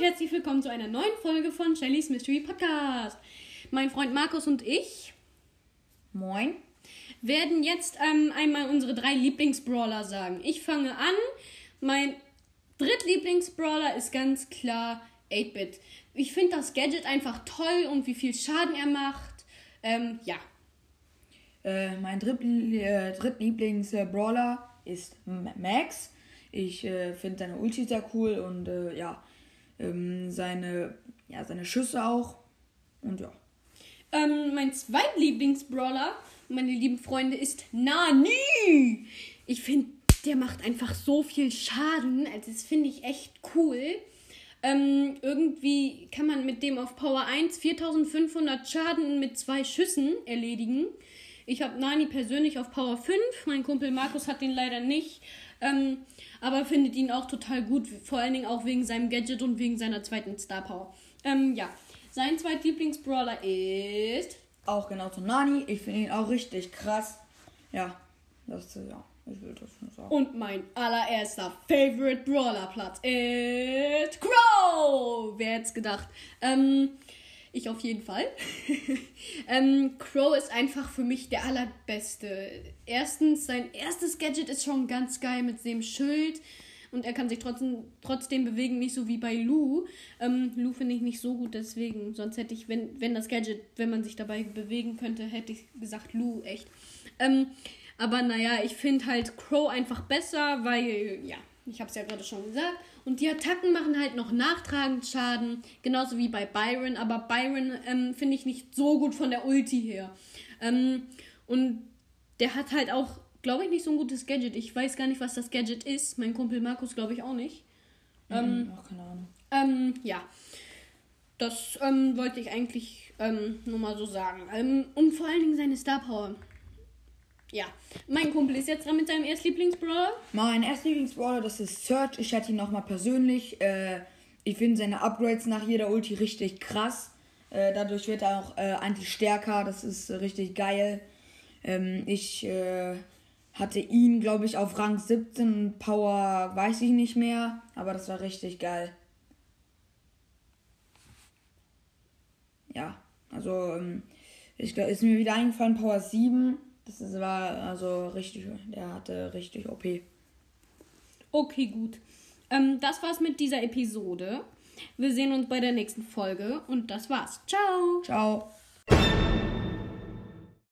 herzlich willkommen zu einer neuen Folge von Shellys Mystery Podcast. Mein Freund Markus und ich Moin. werden jetzt ähm, einmal unsere drei Lieblingsbrawler sagen. Ich fange an. Mein Drittlieblingsbrawler ist ganz klar 8-Bit. Ich finde das Gadget einfach toll und wie viel Schaden er macht. Ähm, ja. Äh, mein Drittlie äh, Drittlieblings-Brawler ist Max. Ich äh, finde seine Ulti sehr cool und äh, ja, ähm, seine, ja, seine Schüsse auch. Und ja. Ähm, mein Zweitlieblingsbrawler, meine lieben Freunde, ist Nani. Ich finde, der macht einfach so viel Schaden. Also das finde ich echt cool. Ähm, irgendwie kann man mit dem auf Power 1 4500 Schaden mit zwei Schüssen erledigen. Ich habe Nani persönlich auf Power 5. Mein Kumpel Markus hat den leider nicht. Ähm, aber findet ihn auch total gut. Vor allen Dingen auch wegen seinem Gadget und wegen seiner zweiten Star Power. Ähm, ja. Sein zweitlieblingsbrawler ist. Auch genau zu Nani. Ich finde ihn auch richtig krass. Ja, das äh, ja, ich will das nur sagen. Und mein allererster Favorite Brawler Platz ist Crow. Wer hätte es gedacht? Ähm, ich auf jeden Fall. ähm, Crow ist einfach für mich der allerbeste. Erstens, sein erstes Gadget ist schon ganz geil mit dem Schild. Und er kann sich trotzdem, trotzdem bewegen, nicht so wie bei Lou. Ähm, Lou finde ich nicht so gut, deswegen. Sonst hätte ich, wenn, wenn das Gadget, wenn man sich dabei bewegen könnte, hätte ich gesagt Lou, echt. Ähm, aber naja, ich finde halt Crow einfach besser, weil, ja, ich habe es ja gerade schon gesagt. Und die Attacken machen halt noch nachtragend Schaden, genauso wie bei Byron. Aber Byron ähm, finde ich nicht so gut von der Ulti her. Ähm, und der hat halt auch, glaube ich, nicht so ein gutes Gadget. Ich weiß gar nicht, was das Gadget ist. Mein Kumpel Markus, glaube ich, auch nicht. Ähm, Ach, keine Ahnung. ähm, ja. Das ähm, wollte ich eigentlich ähm, nur mal so sagen. Ähm, und vor allen Dingen seine Star Power. Ja. Mein Kumpel ist jetzt dran mit seinem Erstlieblingsbrawler. Mein erster Lieblingsbrawler, das ist Search. Ich hatte ihn nochmal persönlich. Äh, ich finde seine Upgrades nach jeder Ulti richtig krass. Äh, dadurch wird er auch äh, eigentlich stärker. Das ist richtig geil. Ähm, ich äh, hatte ihn, glaube ich, auf Rang 17. Power weiß ich nicht mehr. Aber das war richtig geil. Ja, also ähm, ich, ist mir wieder eingefallen, Power 7. Das war also richtig, der hatte richtig OP. Okay, gut. Ähm, das war's mit dieser Episode. Wir sehen uns bei der nächsten Folge und das war's. Ciao! Ciao.